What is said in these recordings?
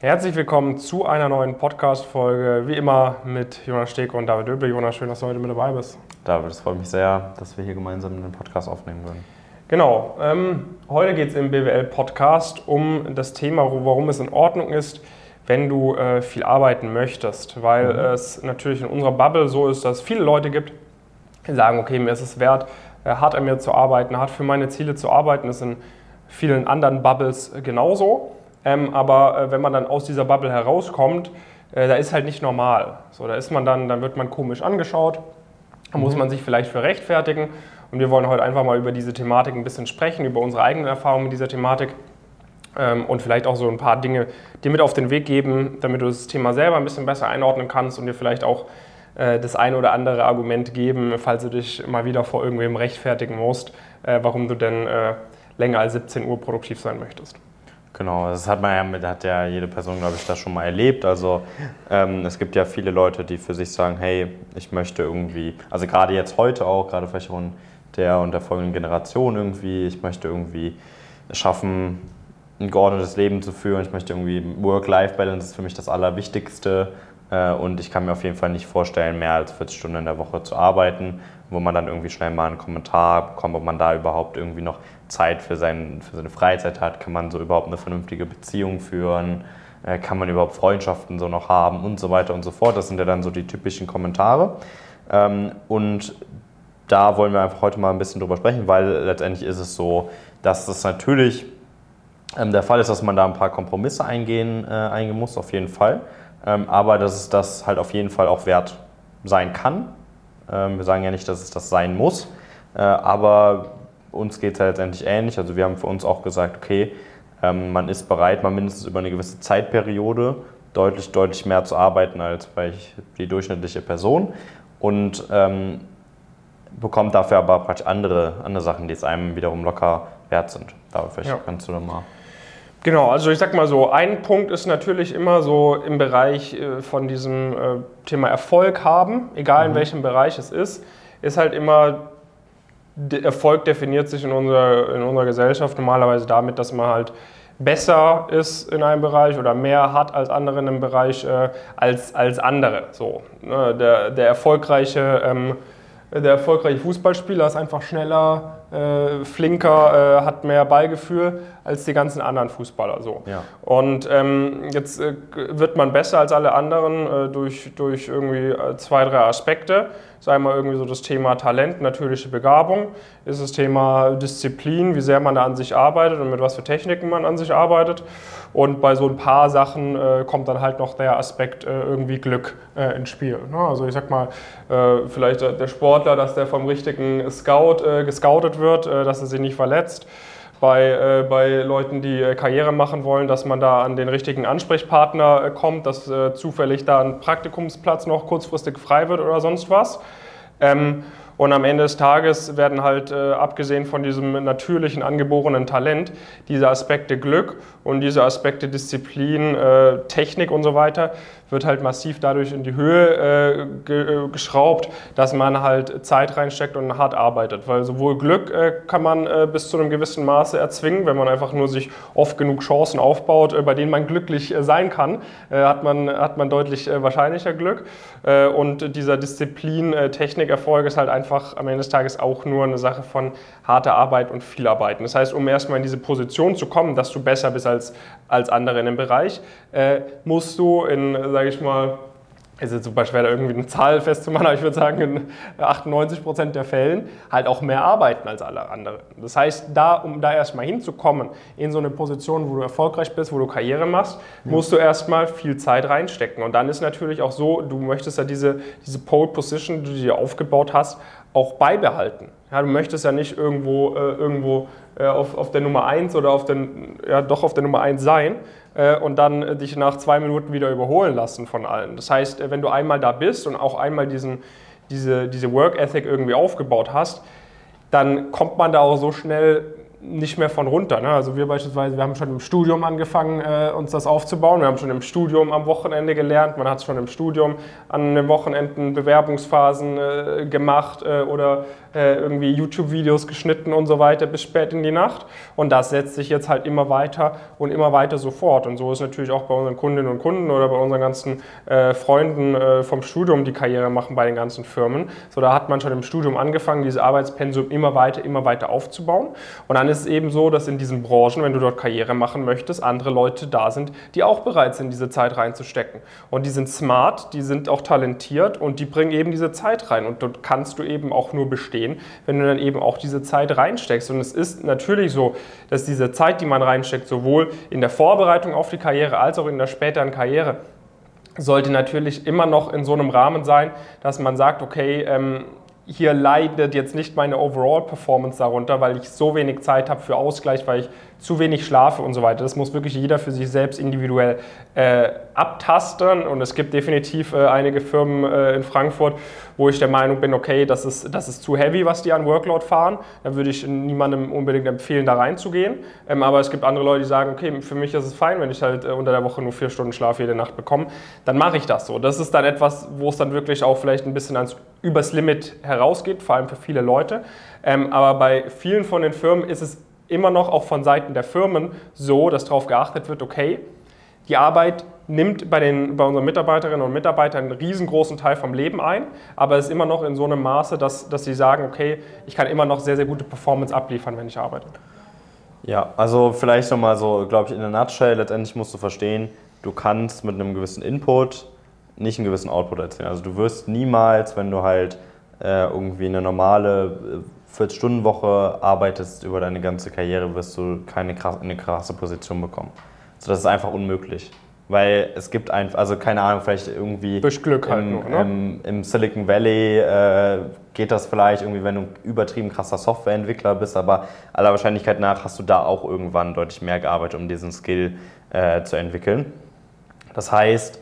Herzlich willkommen zu einer neuen Podcast-Folge. Wie immer mit Jonas Steg und David Döble. Jonas, schön, dass du heute mit dabei bist. David, es freut mich sehr, dass wir hier gemeinsam einen Podcast aufnehmen würden. Genau. Ähm, heute geht es im BWL-Podcast um das Thema, warum es in Ordnung ist, wenn du äh, viel arbeiten möchtest. Weil mhm. es natürlich in unserer Bubble so ist, dass es viele Leute gibt, die sagen, okay, mir ist es wert, äh, hart an mir zu arbeiten, hart für meine Ziele zu arbeiten. Das ist in vielen anderen Bubbles genauso. Ähm, aber äh, wenn man dann aus dieser Bubble herauskommt, äh, da ist halt nicht normal. So, da ist man dann, dann wird man komisch angeschaut, da muss mhm. man sich vielleicht für rechtfertigen. Und wir wollen heute einfach mal über diese Thematik ein bisschen sprechen, über unsere eigenen Erfahrungen mit dieser Thematik ähm, und vielleicht auch so ein paar Dinge dir mit auf den Weg geben, damit du das Thema selber ein bisschen besser einordnen kannst und dir vielleicht auch äh, das eine oder andere Argument geben, falls du dich mal wieder vor irgendwem rechtfertigen musst, äh, warum du denn äh, länger als 17 Uhr produktiv sein möchtest. Genau, das hat man ja hat ja jede Person, glaube ich, das schon mal erlebt. Also ähm, es gibt ja viele Leute, die für sich sagen, hey, ich möchte irgendwie, also gerade jetzt heute auch, gerade vielleicht von der und der folgenden Generation irgendwie, ich möchte irgendwie schaffen, ein geordnetes Leben zu führen. Ich möchte irgendwie Work-Life-Balance ist für mich das Allerwichtigste. Äh, und ich kann mir auf jeden Fall nicht vorstellen, mehr als 40 Stunden in der Woche zu arbeiten, wo man dann irgendwie schnell mal einen Kommentar bekommt, ob man da überhaupt irgendwie noch Zeit für, sein, für seine Freizeit hat, kann man so überhaupt eine vernünftige Beziehung führen, äh, kann man überhaupt Freundschaften so noch haben und so weiter und so fort. Das sind ja dann so die typischen Kommentare. Ähm, und da wollen wir einfach heute mal ein bisschen drüber sprechen, weil letztendlich ist es so, dass es natürlich ähm, der Fall ist, dass man da ein paar Kompromisse eingehen, äh, eingehen muss, auf jeden Fall. Ähm, aber dass es das halt auf jeden Fall auch wert sein kann. wir sagen ja nicht, dass es das sein muss, äh, aber uns geht es halt letztendlich ähnlich. Also wir haben für uns auch gesagt, okay, ähm, man ist bereit, mal mindestens über eine gewisse Zeitperiode deutlich, deutlich mehr zu arbeiten als bei die durchschnittliche Person und ähm, bekommt dafür aber praktisch andere, andere Sachen, die es einem wiederum locker wert sind. Da vielleicht ja. kannst du dann mal. Genau, also ich sag mal so, ein Punkt ist natürlich immer so im Bereich äh, von diesem äh, Thema Erfolg haben, egal in mhm. welchem Bereich es ist, ist halt immer Erfolg definiert sich in unserer, in unserer Gesellschaft normalerweise damit, dass man halt besser ist in einem Bereich oder mehr hat als andere in einem Bereich äh, als, als andere. So, ne? der, der, erfolgreiche, ähm, der erfolgreiche Fußballspieler ist einfach schneller, äh, flinker, äh, hat mehr Ballgefühl als die ganzen anderen Fußballer. So. Ja. Und ähm, jetzt äh, wird man besser als alle anderen äh, durch, durch irgendwie äh, zwei, drei Aspekte. Sei mal irgendwie so das Thema Talent, natürliche Begabung, ist das Thema Disziplin, wie sehr man da an sich arbeitet und mit was für Techniken man an sich arbeitet. Und bei so ein paar Sachen äh, kommt dann halt noch der Aspekt äh, irgendwie Glück äh, ins Spiel. Ne? Also ich sag mal, äh, vielleicht der Sportler, dass der vom richtigen Scout äh, gescoutet wird, äh, dass er sich nicht verletzt bei, äh, bei Leuten, die äh, Karriere machen wollen, dass man da an den richtigen Ansprechpartner äh, kommt, dass äh, zufällig da ein Praktikumsplatz noch kurzfristig frei wird oder sonst was. Ähm, und am Ende des Tages werden halt, äh, abgesehen von diesem natürlichen angeborenen Talent, diese Aspekte Glück und diese Aspekte Disziplin, äh, Technik und so weiter, wird halt massiv dadurch in die Höhe äh, ge äh, geschraubt, dass man halt Zeit reinsteckt und hart arbeitet. Weil sowohl Glück äh, kann man äh, bis zu einem gewissen Maße erzwingen, wenn man einfach nur sich oft genug Chancen aufbaut, bei denen man glücklich sein kann, hat, man, hat man deutlich wahrscheinlicher Glück. und dieser Disziplin, Technikerfolg ist halt einfach am Ende des Tages auch nur eine Sache von harter Arbeit und viel Arbeiten. Das heißt, um erstmal in diese Position zu kommen, dass du besser bist als, als andere in dem Bereich, äh, musst du in, sage ich mal, es ist super schwer, da irgendwie eine Zahl festzumachen, aber ich würde sagen, in 98 Prozent der Fällen halt auch mehr arbeiten als alle anderen. Das heißt, da, um da erstmal hinzukommen, in so eine Position, wo du erfolgreich bist, wo du Karriere machst, musst du erstmal viel Zeit reinstecken. Und dann ist natürlich auch so, du möchtest ja diese, diese Pole Position, die du dir aufgebaut hast, auch beibehalten. Ja, du möchtest ja nicht irgendwo, äh, irgendwo auf, auf der Nummer 1 oder auf den, ja, doch auf der Nummer 1 sein äh, und dann äh, dich nach zwei Minuten wieder überholen lassen von allen. Das heißt, äh, wenn du einmal da bist und auch einmal diesen, diese, diese Work Ethic irgendwie aufgebaut hast, dann kommt man da auch so schnell nicht mehr von runter. Ne? Also wir beispielsweise, wir haben schon im Studium angefangen, äh, uns das aufzubauen. Wir haben schon im Studium am Wochenende gelernt. Man hat schon im Studium an den Wochenenden Bewerbungsphasen äh, gemacht äh, oder äh, irgendwie YouTube-Videos geschnitten und so weiter bis spät in die Nacht. Und das setzt sich jetzt halt immer weiter und immer weiter so fort. Und so ist natürlich auch bei unseren Kundinnen und Kunden oder bei unseren ganzen äh, Freunden äh, vom Studium, die Karriere machen bei den ganzen Firmen. So, da hat man schon im Studium angefangen, diese Arbeitspensum immer weiter, immer weiter aufzubauen. Und dann ist es eben so, dass in diesen Branchen, wenn du dort Karriere machen möchtest, andere Leute da sind, die auch bereit sind, diese Zeit reinzustecken. Und die sind smart, die sind auch talentiert und die bringen eben diese Zeit rein. Und dort kannst du eben auch nur bestehen, wenn du dann eben auch diese Zeit reinsteckst. Und es ist natürlich so, dass diese Zeit, die man reinsteckt, sowohl in der Vorbereitung auf die Karriere als auch in der späteren Karriere, sollte natürlich immer noch in so einem Rahmen sein, dass man sagt, okay, ähm, hier leidet jetzt nicht meine Overall-Performance darunter, weil ich so wenig Zeit habe für Ausgleich, weil ich zu wenig schlafe und so weiter. Das muss wirklich jeder für sich selbst individuell äh, abtasten. Und es gibt definitiv äh, einige Firmen äh, in Frankfurt, wo ich der Meinung bin, okay, das ist, das ist zu heavy, was die an Workload fahren. Da würde ich niemandem unbedingt empfehlen, da reinzugehen. Ähm, aber es gibt andere Leute, die sagen, okay, für mich ist es fein, wenn ich halt äh, unter der Woche nur vier Stunden Schlaf jede Nacht bekomme. Dann mache ich das so. Das ist dann etwas, wo es dann wirklich auch vielleicht ein bisschen ans übers Limit herausgeht, vor allem für viele Leute. Ähm, aber bei vielen von den Firmen ist es immer noch auch von Seiten der Firmen so, dass darauf geachtet wird, okay, die Arbeit nimmt bei, den, bei unseren Mitarbeiterinnen und Mitarbeitern einen riesengroßen Teil vom Leben ein, aber es ist immer noch in so einem Maße, dass, dass sie sagen, okay, ich kann immer noch sehr, sehr gute Performance abliefern, wenn ich arbeite. Ja, also vielleicht nochmal so, glaube ich, in der Nutshell, letztendlich musst du verstehen, du kannst mit einem gewissen Input nicht einen gewissen Output erzielen. Also du wirst niemals, wenn du halt äh, irgendwie eine normale 40-Stunden-Woche arbeitest über deine ganze Karriere, wirst du keine krass, eine krasse Position bekommen. Also das ist einfach unmöglich. Weil es gibt einfach, also keine Ahnung, vielleicht irgendwie. Durch Glück halt im, nur, ne? im, Im Silicon Valley äh, geht das vielleicht irgendwie, wenn du übertrieben krasser Softwareentwickler bist, aber aller Wahrscheinlichkeit nach hast du da auch irgendwann deutlich mehr gearbeitet, um diesen Skill äh, zu entwickeln. Das heißt,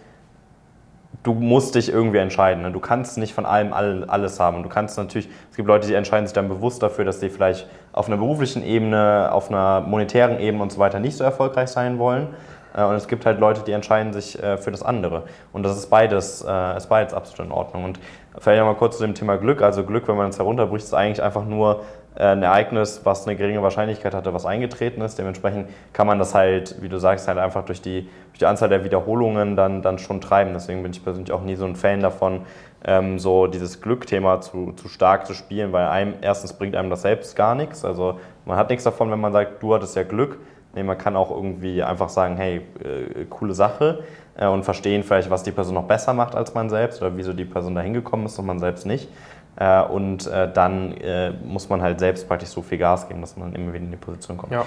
du musst dich irgendwie entscheiden. Ne? Du kannst nicht von allem alles haben. Du kannst natürlich, es gibt Leute, die entscheiden sich dann bewusst dafür, dass sie vielleicht auf einer beruflichen Ebene, auf einer monetären Ebene und so weiter nicht so erfolgreich sein wollen. Äh, und es gibt halt Leute, die entscheiden sich äh, für das andere. Und das ist beides, äh, ist beides absolut in Ordnung. Und vielleicht nochmal kurz zu dem Thema Glück. Also Glück, wenn man es herunterbricht, ist eigentlich einfach nur ein Ereignis, was eine geringe Wahrscheinlichkeit hatte, was eingetreten ist. Dementsprechend kann man das halt, wie du sagst, halt einfach durch die, durch die Anzahl der Wiederholungen dann, dann schon treiben. Deswegen bin ich persönlich auch nie so ein Fan davon, ähm, so dieses Glückthema zu, zu stark zu spielen, weil einem erstens bringt einem das selbst gar nichts. Also man hat nichts davon, wenn man sagt, du hattest ja Glück. Nee, man kann auch irgendwie einfach sagen, hey, äh, coole Sache äh, und verstehen vielleicht, was die Person noch besser macht als man selbst oder wieso die Person da hingekommen ist und man selbst nicht. Äh, und äh, dann äh, muss man halt selbst praktisch so viel Gas geben, dass man immer wieder in die Position kommt. Ja.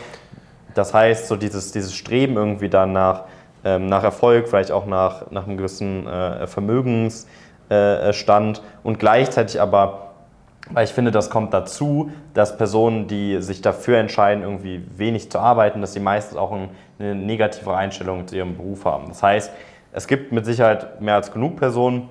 Das heißt, so dieses, dieses Streben irgendwie dann nach, ähm, nach Erfolg, vielleicht auch nach, nach einem gewissen Vermögensstand und gleichzeitig aber weil ich finde, das kommt dazu, dass Personen, die sich dafür entscheiden, irgendwie wenig zu arbeiten, dass sie meistens auch eine negative Einstellung zu ihrem Beruf haben. Das heißt, es gibt mit Sicherheit mehr als genug Personen,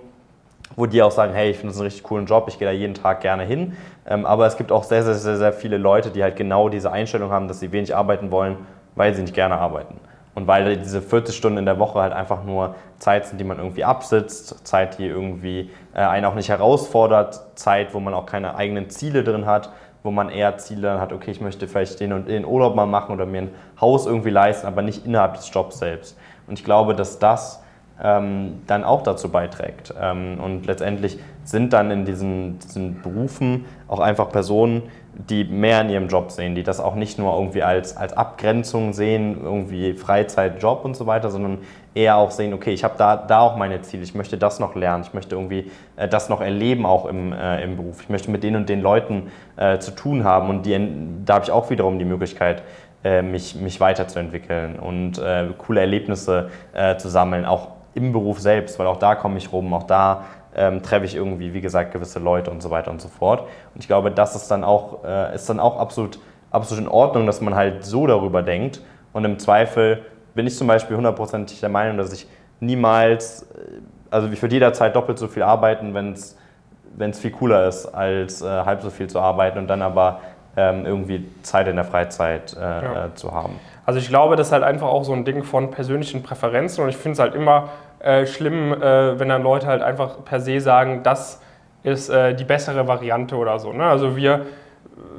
wo die auch sagen, hey, ich finde das einen richtig coolen Job, ich gehe da jeden Tag gerne hin. Ähm, aber es gibt auch sehr, sehr, sehr, sehr viele Leute, die halt genau diese Einstellung haben, dass sie wenig arbeiten wollen, weil sie nicht gerne arbeiten. Und weil diese 40 Stunden in der Woche halt einfach nur Zeit sind, die man irgendwie absitzt, Zeit, die irgendwie äh, einen auch nicht herausfordert, Zeit, wo man auch keine eigenen Ziele drin hat, wo man eher Ziele hat, okay, ich möchte vielleicht den und den Urlaub mal machen oder mir ein Haus irgendwie leisten, aber nicht innerhalb des Jobs selbst. Und ich glaube, dass das ähm, dann auch dazu beiträgt. Ähm, und letztendlich sind dann in diesen, diesen Berufen auch einfach Personen, die mehr in ihrem Job sehen, die das auch nicht nur irgendwie als, als Abgrenzung sehen, irgendwie Freizeit, Job und so weiter, sondern eher auch sehen, okay, ich habe da, da auch meine Ziele, ich möchte das noch lernen, ich möchte irgendwie äh, das noch erleben auch im, äh, im Beruf, ich möchte mit den und den Leuten äh, zu tun haben und die, da habe ich auch wiederum die Möglichkeit, äh, mich, mich weiterzuentwickeln und äh, coole Erlebnisse äh, zu sammeln, auch im Beruf selbst, weil auch da komme ich rum, auch da ähm, treffe ich irgendwie, wie gesagt, gewisse Leute und so weiter und so fort. Und ich glaube, das ist dann auch, äh, ist dann auch absolut, absolut in Ordnung, dass man halt so darüber denkt. Und im Zweifel bin ich zum Beispiel hundertprozentig der Meinung, dass ich niemals, äh, also ich würde jederzeit doppelt so viel arbeiten, wenn es viel cooler ist, als äh, halb so viel zu arbeiten und dann aber irgendwie Zeit in der Freizeit äh, ja. Äh, zu haben. Also ich glaube, das ist halt einfach auch so ein Ding von persönlichen Präferenzen und ich finde es halt immer äh, schlimm, äh, wenn dann Leute halt einfach per se sagen, das ist äh, die bessere Variante oder so. Ne? Also wir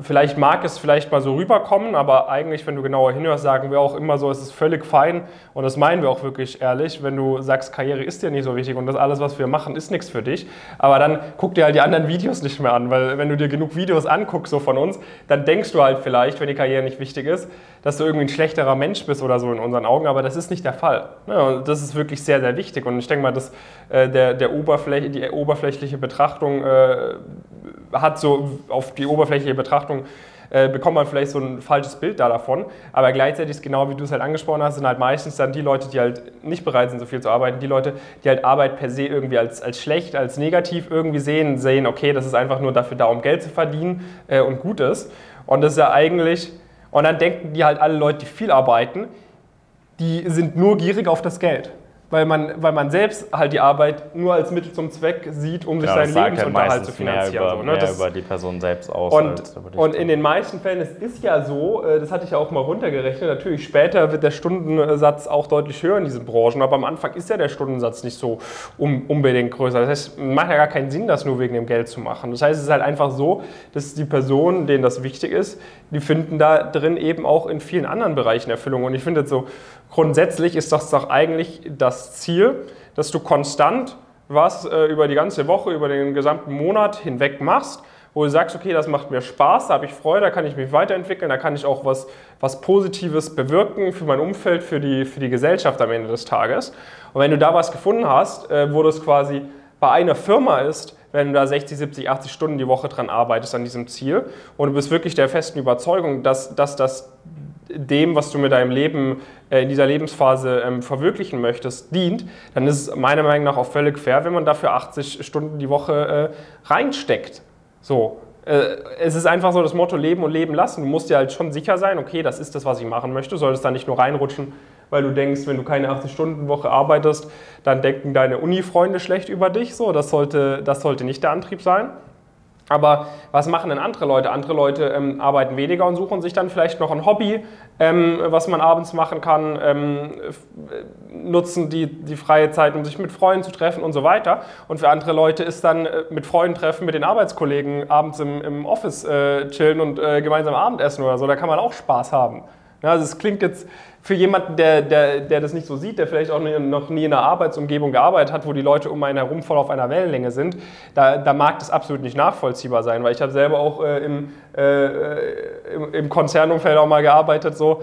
vielleicht mag es vielleicht mal so rüberkommen, aber eigentlich, wenn du genauer hinhörst, sagen wir auch immer so, es ist völlig fein. Und das meinen wir auch wirklich ehrlich, wenn du sagst, Karriere ist dir nicht so wichtig und das alles, was wir machen, ist nichts für dich, aber dann guck dir halt die anderen Videos nicht mehr an, weil wenn du dir genug Videos anguckst so von uns, dann denkst du halt vielleicht, wenn die Karriere nicht wichtig ist, dass du irgendwie ein schlechterer Mensch bist oder so in unseren Augen, aber das ist nicht der Fall. Ja, das ist wirklich sehr, sehr wichtig. Und ich denke mal, dass äh, der, der Oberfläche, die oberflächliche Betrachtung äh, hat so auf die oberflächliche Betrachtung äh, bekommt man vielleicht so ein falsches Bild da davon. Aber gleichzeitig ist genau wie du es halt angesprochen hast, sind halt meistens dann die Leute, die halt nicht bereit sind, so viel zu arbeiten, die Leute, die halt Arbeit per se irgendwie als, als schlecht, als negativ irgendwie sehen, sehen, okay, das ist einfach nur dafür da, um Geld zu verdienen äh, und gut ist. Und das ist ja eigentlich, und dann denken die halt alle Leute, die viel arbeiten, die sind nur gierig auf das Geld weil man, weil man selbst halt die Arbeit nur als Mittel zum Zweck sieht, um sich ja, seinen Lebensunterhalt zu finanzieren. Mehr über, so, ne? mehr das, über die Person selbst aus. Und, und in den meisten Fällen, es ist ja so, äh, das hatte ich ja auch mal runtergerechnet, natürlich später wird der Stundensatz auch deutlich höher in diesen Branchen, aber am Anfang ist ja der Stundensatz nicht so unbedingt größer. Das heißt, es macht ja gar keinen Sinn, das nur wegen dem Geld zu machen. Das heißt, es ist halt einfach so, dass die Personen, denen das wichtig ist, die finden da drin eben auch in vielen anderen Bereichen Erfüllung. Und ich finde jetzt so, grundsätzlich ist das doch eigentlich das Ziel, dass du konstant was äh, über die ganze Woche, über den gesamten Monat hinweg machst, wo du sagst, okay, das macht mir Spaß, da habe ich Freude, da kann ich mich weiterentwickeln, da kann ich auch was, was Positives bewirken für mein Umfeld, für die, für die Gesellschaft am Ende des Tages. Und wenn du da was gefunden hast, äh, wo das quasi bei einer Firma ist, wenn du da 60, 70, 80 Stunden die Woche dran arbeitest an diesem Ziel und du bist wirklich der festen Überzeugung, dass, das dem, was du mit deinem Leben äh, in dieser Lebensphase ähm, verwirklichen möchtest, dient, dann ist es meiner Meinung nach auch völlig fair, wenn man dafür 80 Stunden die Woche äh, reinsteckt. So. Äh, es ist einfach so das Motto Leben und Leben lassen. Du musst dir halt schon sicher sein, okay, das ist das, was ich machen möchte. Solltest da nicht nur reinrutschen, weil du denkst, wenn du keine 80-Stunden-Woche arbeitest, dann denken deine Uni-Freunde schlecht über dich. So, das sollte, das sollte nicht der Antrieb sein. Aber was machen denn andere Leute? Andere Leute ähm, arbeiten weniger und suchen sich dann vielleicht noch ein Hobby, ähm, was man abends machen kann, ähm, nutzen die, die freie Zeit, um sich mit Freunden zu treffen und so weiter. Und für andere Leute ist dann äh, mit Freunden treffen, mit den Arbeitskollegen abends im, im Office äh, chillen und äh, gemeinsam Abendessen oder so. Da kann man auch Spaß haben. Ja, also es klingt jetzt für jemanden, der, der, der das nicht so sieht, der vielleicht auch noch nie in einer Arbeitsumgebung gearbeitet hat, wo die Leute um einen herum voll auf einer Wellenlänge sind, da, da mag das absolut nicht nachvollziehbar sein, weil ich habe selber auch äh, im, äh, im, im Konzernumfeld auch mal gearbeitet, so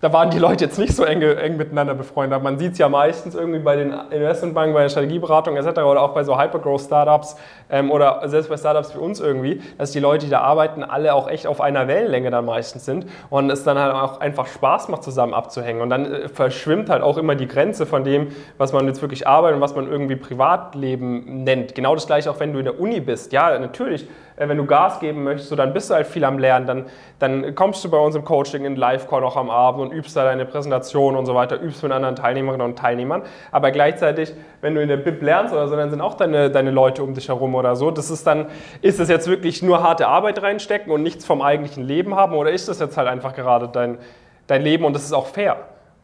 da waren die Leute jetzt nicht so eng, eng miteinander befreundet. Man sieht es ja meistens irgendwie bei den Investmentbanken, bei der Strategieberatung etc. oder auch bei so Hypergrowth-Startups ähm, oder selbst bei Startups wie uns irgendwie, dass die Leute, die da arbeiten, alle auch echt auf einer Wellenlänge dann meistens sind und es dann halt auch einfach Spaß macht, zusammen abzuhängen. Und dann äh, verschwimmt halt auch immer die Grenze von dem, was man jetzt wirklich arbeitet und was man irgendwie Privatleben nennt. Genau das gleiche auch, wenn du in der Uni bist. Ja, natürlich wenn du Gas geben möchtest, so, dann bist du halt viel am Lernen, dann, dann kommst du bei uns im Coaching in Live-Call auch am Abend und übst da deine Präsentation und so weiter, übst mit anderen Teilnehmerinnen und Teilnehmern. Aber gleichzeitig, wenn du in der BIP lernst oder so, dann sind auch deine, deine Leute um dich herum oder so. Das ist dann, ist das jetzt wirklich nur harte Arbeit reinstecken und nichts vom eigentlichen Leben haben oder ist das jetzt halt einfach gerade dein, dein Leben und das ist auch fair?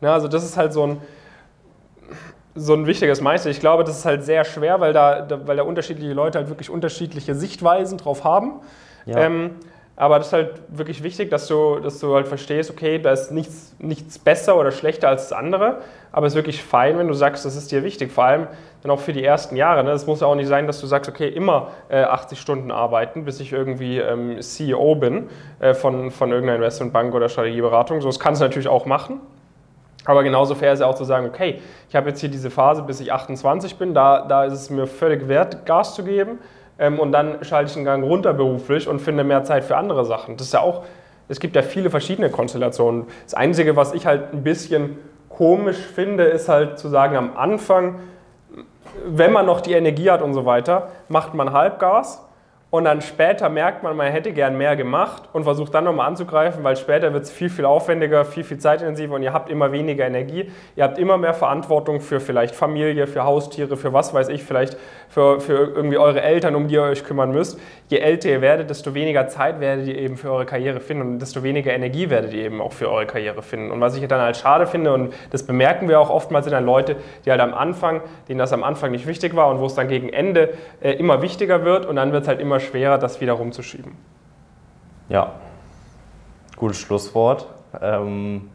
Ja, also das ist halt so ein, so ein wichtiges Meister. Ich glaube, das ist halt sehr schwer, weil da, weil da unterschiedliche Leute halt wirklich unterschiedliche Sichtweisen drauf haben. Ja. Ähm, aber das ist halt wirklich wichtig, dass du, dass du halt verstehst, okay, da ist nichts, nichts besser oder schlechter als das andere, aber es ist wirklich fein, wenn du sagst, das ist dir wichtig, vor allem dann auch für die ersten Jahre. Ne? Es muss ja auch nicht sein, dass du sagst, okay, immer äh, 80 Stunden arbeiten, bis ich irgendwie ähm, CEO bin äh, von, von irgendeiner Investmentbank oder Strategieberatung. So, das kannst du natürlich auch machen, aber genauso fair ist ja auch zu sagen, okay, ich habe jetzt hier diese Phase, bis ich 28 bin, da, da ist es mir völlig wert, Gas zu geben. Ähm, und dann schalte ich einen Gang runter beruflich und finde mehr Zeit für andere Sachen. Das ist ja auch, es gibt ja viele verschiedene Konstellationen. Das Einzige, was ich halt ein bisschen komisch finde, ist halt zu sagen, am Anfang, wenn man noch die Energie hat und so weiter, macht man Halbgas und dann später merkt man, man hätte gern mehr gemacht und versucht dann nochmal anzugreifen, weil später wird es viel, viel aufwendiger, viel, viel zeitintensiver und ihr habt immer weniger Energie. Ihr habt immer mehr Verantwortung für vielleicht Familie, für Haustiere, für was weiß ich, vielleicht für, für irgendwie eure Eltern, um die ihr euch kümmern müsst. Je älter ihr werdet, desto weniger Zeit werdet ihr eben für eure Karriere finden und desto weniger Energie werdet ihr eben auch für eure Karriere finden. Und was ich dann halt schade finde, und das bemerken wir auch oftmals, sind dann Leute, die halt am Anfang, denen das am Anfang nicht wichtig war und wo es dann gegen Ende äh, immer wichtiger wird und dann wird es halt immer schwerer, das wieder rumzuschieben. Ja, gutes Schlusswort. Ähm,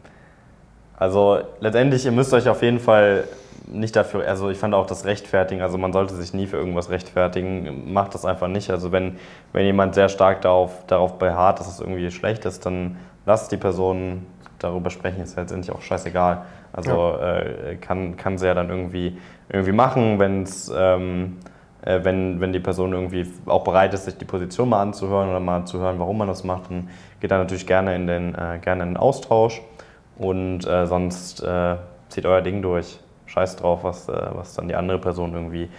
also letztendlich, ihr müsst euch auf jeden Fall nicht dafür, also ich fand auch das Rechtfertigen, also man sollte sich nie für irgendwas rechtfertigen, macht das einfach nicht. Also wenn, wenn jemand sehr stark darauf, darauf beharrt, dass es irgendwie schlecht ist, dann lasst die Person darüber sprechen, ist letztendlich auch scheißegal. Also ja. äh, kann, kann sie ja dann irgendwie, irgendwie machen, wenn es... Ähm, äh, wenn, wenn die Person irgendwie auch bereit ist, sich die Position mal anzuhören oder mal zu hören, warum man das macht, dann geht da natürlich gerne in den, äh, gerne in den Austausch und äh, sonst äh, zieht euer Ding durch. Scheiß drauf, was, äh, was dann die andere Person irgendwie,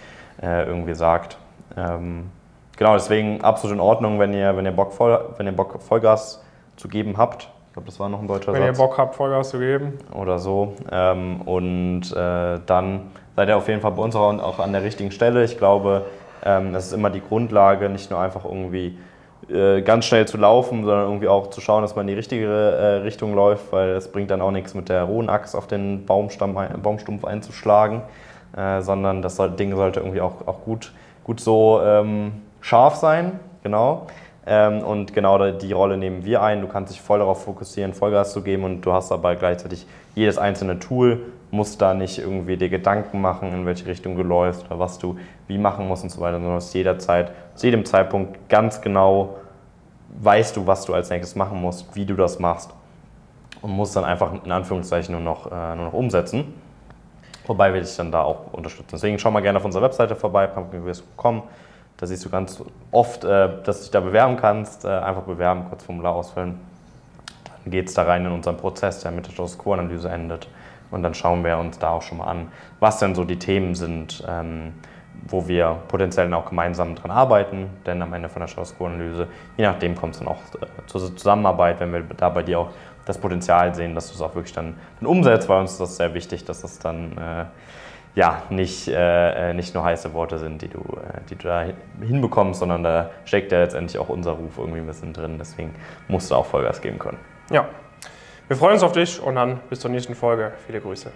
äh, irgendwie sagt. Ähm, genau, deswegen absolut in Ordnung, wenn ihr, wenn ihr, Bock, voll, wenn ihr Bock Vollgas zu geben habt. Ich glaube, das war noch ein deutscher wenn Satz. Wenn ihr Bock habt, Vollgas zu geben. Oder so. Ähm, und dann seid ihr auf jeden Fall bei uns auch an der richtigen Stelle. Ich glaube, ähm, das ist immer die Grundlage, nicht nur einfach irgendwie äh, ganz schnell zu laufen, sondern irgendwie auch zu schauen, dass man in die richtige äh, Richtung läuft, weil es bringt dann auch nichts mit der rohen Axt auf den Baumstamm, Baumstumpf einzuschlagen, äh, sondern das Ding sollte irgendwie auch, auch gut, gut so ähm, scharf sein, genau. Ähm, und genau die Rolle nehmen wir ein. Du kannst dich voll darauf fokussieren, Vollgas zu geben und du hast aber gleichzeitig jedes einzelne Tool, musst da nicht irgendwie dir Gedanken machen, in welche Richtung du läufst oder was du wie machen musst und so weiter, sondern hast jederzeit, zu jedem Zeitpunkt ganz genau weißt du, was du als nächstes machen musst, wie du das machst und musst dann einfach in Anführungszeichen nur noch, äh, nur noch umsetzen. Wobei wir dich dann da auch unterstützen. Deswegen schau mal gerne auf unserer Webseite vorbei, pumpkinquiz.com. Da siehst du ganz oft, äh, dass du dich da bewerben kannst. Äh, einfach bewerben, kurz Formular ausfüllen. Dann geht es da rein in unseren Prozess, der mit der Status Quo-Analyse endet. Und dann schauen wir uns da auch schon mal an, was denn so die Themen sind, ähm, wo wir potenziell auch gemeinsam dran arbeiten. Denn am Ende von der Status Quo-Analyse, je nachdem kommt es dann auch äh, zur Zusammenarbeit, wenn wir da bei dir auch das Potenzial sehen, dass du es auch wirklich dann, dann umsetzt, weil uns das sehr wichtig, dass es dann äh, ja, nicht, äh, äh, nicht nur heiße Worte sind, die du, äh, die du da hinbekommst, sondern da steckt ja letztendlich auch unser Ruf irgendwie ein bisschen drin. Deswegen musst du auch Vollgas geben können. Ja, wir freuen uns auf dich und dann bis zur nächsten Folge. Viele Grüße.